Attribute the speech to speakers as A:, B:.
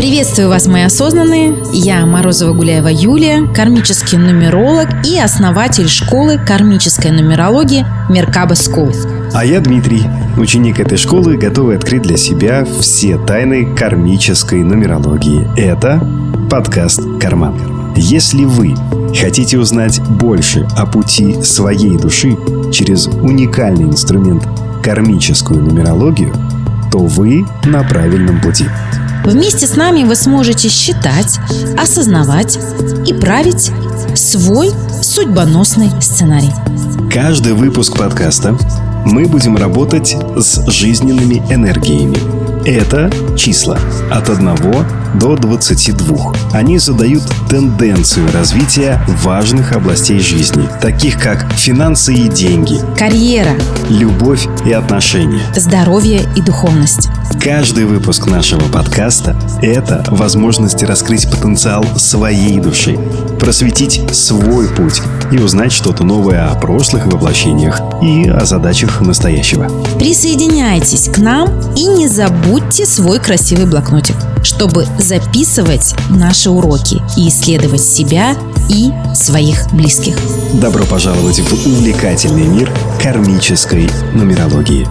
A: Приветствую вас, мои осознанные. Я Морозова Гуляева Юлия, кармический нумеролог и основатель школы кармической нумерологии Меркаба School.
B: А я Дмитрий, ученик этой школы, готовый открыть для себя все тайны кармической нумерологии. Это подкаст «Карман». Если вы хотите узнать больше о пути своей души через уникальный инструмент кармическую нумерологию, то вы на правильном пути.
A: Вместе с нами вы сможете считать, осознавать и править свой судьбоносный сценарий.
B: Каждый выпуск подкаста мы будем работать с жизненными энергиями. Это числа от 1 до 22. Они задают тенденцию развития важных областей жизни, таких как финансы и деньги,
A: Карьера,
B: любовь и отношения.
A: здоровье и духовность.
B: Каждый выпуск нашего подкаста – это возможность раскрыть потенциал своей души, просветить свой путь и узнать что-то новое о прошлых воплощениях и о задачах настоящего.
A: Присоединяйтесь к нам и не забудьте свой красивый блокнотик, чтобы записывать наши уроки и исследовать себя и своих близких.
B: Добро пожаловать в увлекательный мир кармической нумерологии.